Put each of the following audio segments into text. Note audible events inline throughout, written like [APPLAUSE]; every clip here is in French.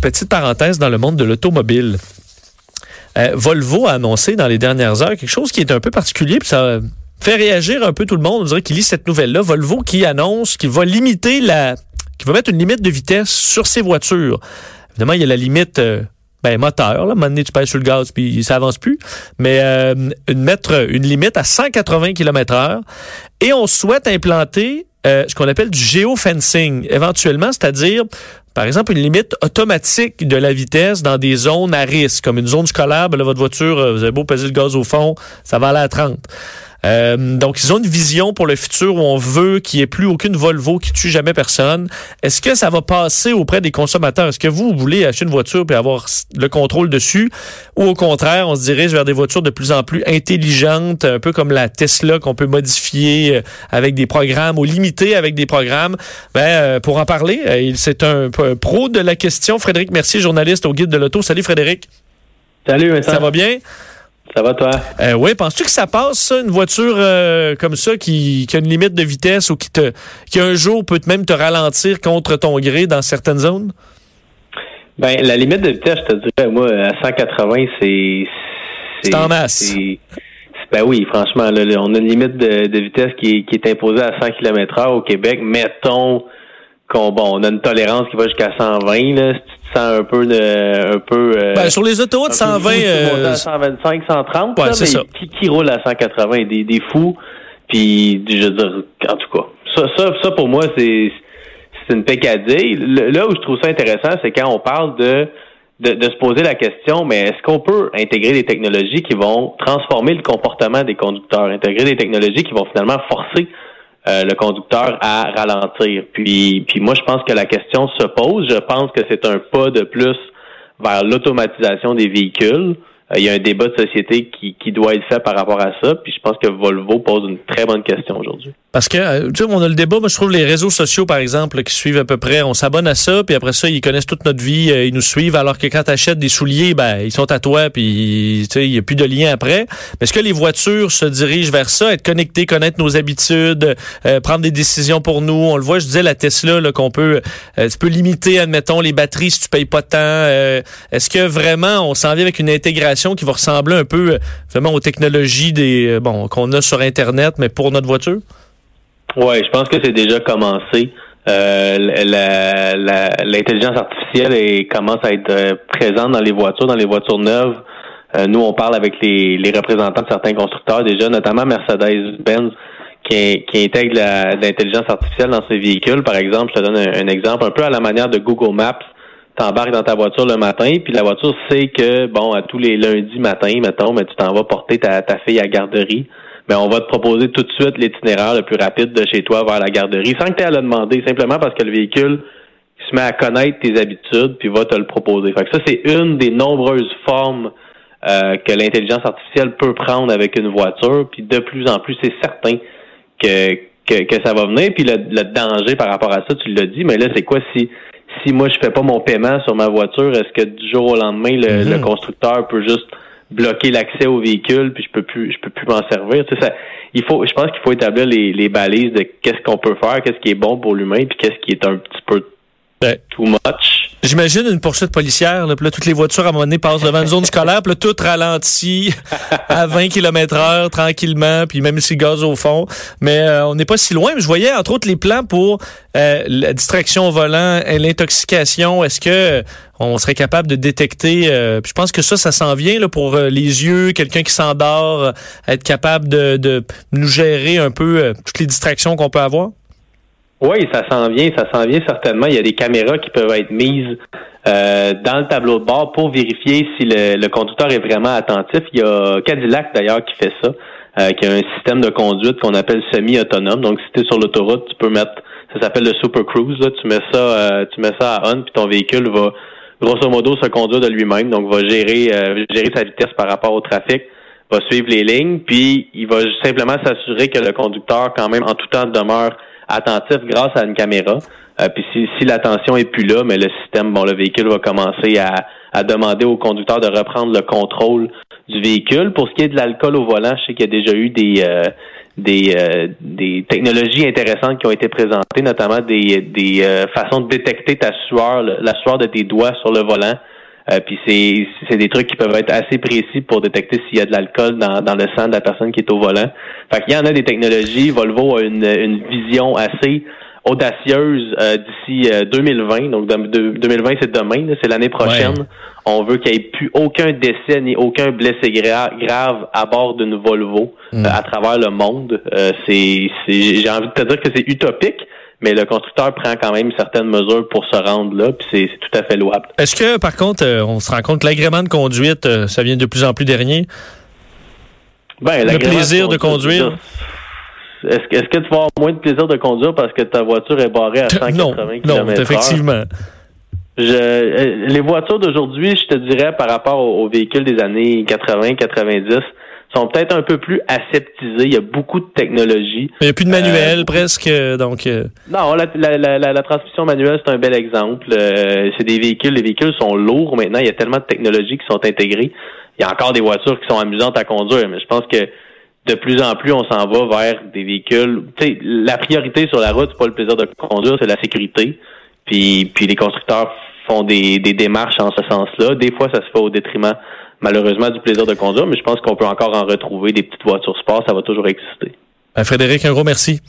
Petite parenthèse dans le monde de l'automobile. Euh, Volvo a annoncé dans les dernières heures quelque chose qui est un peu particulier, puis ça fait réagir un peu tout le monde. On dirait qu'il lit cette nouvelle-là. Volvo qui annonce qu'il va limiter la, qu'il va mettre une limite de vitesse sur ses voitures. Évidemment, il y a la limite euh, ben, moteur. Là. À tu pèses sur le gaz puis ça avance plus. Mais euh, mettre une limite à 180 km heure. Et on souhaite implanter ce qu'on appelle du géofencing, éventuellement, c'est-à-dire, par exemple, une limite automatique de la vitesse dans des zones à risque, comme une zone scolaire, ben votre voiture, euh, vous avez beau peser le gaz au fond, ça va aller à 30. Euh, donc, ils ont une vision pour le futur où on veut qu'il n'y ait plus aucune Volvo qui tue jamais personne. Est-ce que ça va passer auprès des consommateurs? Est-ce que vous, voulez acheter une voiture et avoir le contrôle dessus? Ou au contraire, on se dirige vers des voitures de plus en plus intelligentes, un peu comme la Tesla qu'on peut modifier euh, avec des programmes ou limiter avec des programmes? Ben, euh, pour en parler, c'est un, pro de la question. Frédéric Mercier, journaliste au Guide de l'Auto. Salut Frédéric. Salut Vincent. Ça va bien? Ça va, toi? Euh, oui, penses-tu que ça passe, ça, une voiture euh, comme ça qui, qui, a une limite de vitesse ou qui, te, qui un jour peut même te ralentir contre ton gré dans certaines zones? Ben, la limite de vitesse, je te dirais, moi, à 180, c'est. C'est en masse. Ben oui, franchement, là, on a une limite de, de vitesse qui, qui, est imposée à 100 km h au Québec. Mettons qu'on bon, on a une tolérance qui va jusqu'à 120 là, si un peu de un peu euh, ben, sur les autoroutes 120 euh, 125 130 ouais, ça. Qui, qui roule à 180 des des fous puis je veux dire en tout cas ça ça ça pour moi c'est c'est une pécadille. Là où je trouve ça intéressant, c'est quand on parle de, de, de se poser la question, mais est-ce qu'on peut intégrer des technologies qui vont transformer le comportement des conducteurs, intégrer des technologies qui vont finalement forcer euh, le conducteur à ralentir. Puis, puis moi, je pense que la question se pose. Je pense que c'est un pas de plus vers l'automatisation des véhicules. Euh, il y a un débat de société qui, qui doit être fait par rapport à ça. Puis je pense que Volvo pose une très bonne question aujourd'hui. Parce que, euh, tu sais, on a le débat, moi je trouve les réseaux sociaux, par exemple, qui suivent à peu près, on s'abonne à ça, puis après ça, ils connaissent toute notre vie, euh, ils nous suivent, alors que quand tu achètes des souliers, ben, ils sont à toi, puis tu sais, il n'y a plus de lien après. Mais est-ce que les voitures se dirigent vers ça, être connectées, connaître nos habitudes, prendre des décisions pour nous? On le voit, je disais, la Tesla, là, qu'on peut, tu peux limiter, admettons, les batteries si tu payes pas de temps. est-ce que vraiment, on s'en vient avec une intégration qui va ressembler un peu, vraiment, aux technologies des, bon, qu'on a sur Internet, mais pour notre voiture? Oui, je pense que c'est déjà commencé. Euh, L'intelligence artificielle est, commence à être euh, présente dans les voitures, dans les voitures neuves. Euh, nous, on parle avec les, les, représentants de certains constructeurs déjà, notamment Mercedes-Benz, qui, qui, intègre l'intelligence artificielle dans ses véhicules. Par exemple, je te donne un, exemple, un peu à la manière de Google Maps. Tu embarques dans ta voiture le matin, puis la voiture sait que, bon, à tous les lundis matin, mettons, mais tu t'en vas porter ta, ta fille à garderie mais on va te proposer tout de suite l'itinéraire le plus rapide de chez toi vers la garderie, sans que tu aies à le demander, simplement parce que le véhicule se met à connaître tes habitudes, puis va te le proposer. Fait que ça, c'est une des nombreuses formes euh, que l'intelligence artificielle peut prendre avec une voiture, puis de plus en plus, c'est certain que, que, que, ça va venir. Puis le, danger par rapport à ça, tu l'as dit, mais là, c'est quoi si si moi je fais pas mon paiement sur ma voiture, est-ce que du jour au lendemain, le, le mm-hmm. constructeur peut juste bloquer l'accès au véhicule, puis je peux plus, je peux plus m'en servir. Tu sais, ça, il faut, je pense qu'il faut établir les, les balises de qu'est-ce qu'on peut faire, qu'est-ce qui est bon pour l'humain, puis qu'est-ce qui est un petit peu too much. J'imagine une poursuite policière. Là, puis là, toutes les voitures à un moment donné passent devant une zone scolaire, puis là, tout ralentit [LAUGHS] à 20 km heure tranquillement, puis même si gaz au fond. Mais euh, on n'est pas si loin. Je voyais entre autres les plans pour euh, la distraction au volant, et l'intoxication. Est-ce que euh, on serait capable de détecter Je pense que ça, ça s'en vient là, pour les yeux, quelqu'un qui s'endort, être capable de, de nous gérer un peu toutes les distractions qu'on peut avoir? Oui, ça s'en vient, ça s'en vient certainement. Il y a des caméras qui peuvent être mises euh, dans le tableau de bord pour vérifier si le, conducteur est vraiment attentif. Il y a Cadillac d'ailleurs qui fait ça, euh, qui a un système de conduite qu'on appelle semi-autonome. Donc, si tu es sur l'autoroute, tu peux mettre, ça s'appelle le Super Cruise. Là. Tu mets ça, euh, tu mets ça à on, puis ton véhicule va grosso modo se conduire de lui-même, donc va gérer gérer sa vitesse par rapport au trafic, va suivre les lignes, puis il va simplement s'assurer que le conducteur quand même en tout temps demeure attentif grâce à une caméra. puis si, si l'attention est plus là, mais le système, bon, le véhicule va commencer à, à demander au conducteur de reprendre le contrôle du véhicule. Pour ce qui est de l'alcool au volant, je sais qu'il y a déjà eu des des, euh, des technologies intéressantes qui ont été présentées, notamment des, des euh, façons de détecter ta sueur, la sueur de tes doigts sur le volant. Euh, puis c'est, c'est des trucs qui peuvent être assez précis pour détecter s'il y a de l'alcool dans, dans le sang de la personne qui est au volant. Fait qu'il y en a des technologies. Volvo a une, une vision assez audacieuse d'ici 2020. Donc 2020, c'est demain, c'est l'année prochaine. On veut qu'il n'y ait plus aucun décès ni aucun blessé grave à bord d'une Volvo hmm. euh, à travers le monde. Euh, c'est, j'ai envie de te dire que c'est utopique, mais le constructeur prend quand même certaines mesures pour se rendre là, puis c'est, tout à fait louable. Est-ce que, par contre, euh, on se rend compte que l'agrément de conduite, ça vient de plus en plus dernier? Ben, le plaisir de, conduire? Est-ce, est-ce que tu vas avoir moins de plaisir de conduire parce que ta voiture est barrée à 180 km/h? Non, effectivement. Je, euh, les voitures d'aujourd'hui, je te dirais, par rapport aux, véhicules des années 80-90, sont peut-être un peu plus aseptisés. Il y a beaucoup de technologie. Il n'y a plus de manuel euh, presque, donc. Euh. Non, la, la, la, transmission manuelle c'est un bel exemple. c'est des véhicules. Les véhicules sont lourds maintenant. Il y a tellement de technologies qui sont intégrées. Il y a encore des voitures qui sont amusantes à conduire, mais je pense que de plus en plus, on s'en va vers des véhicules. Tu sais, la priorité sur la route, c'est pas le plaisir de conduire, c'est la sécurité. Puis, puis les constructeurs font des, des démarches en ce sens-là. Des fois, ça se fait au détriment, malheureusement, du plaisir de conduire, mais je pense qu'on peut encore en retrouver des petites voitures sport. Ça va toujours exister. Ben, Frédéric, un gros merci.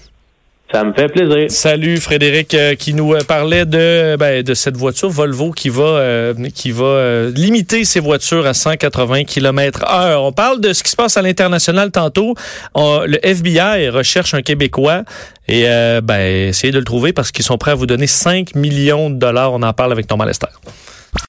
Ça me fait plaisir. Salut Frédéric euh, qui nous euh, parlait de ben, de cette voiture Volvo qui va euh, qui va limiter ses voitures à 180 km/h. On parle de ce qui se passe à l'international tantôt. le FBI recherche un Québécois et ben essayez de le trouver parce qu'ils sont prêts à vous donner 5 millions de dollars. On en parle avec Thomas Lester.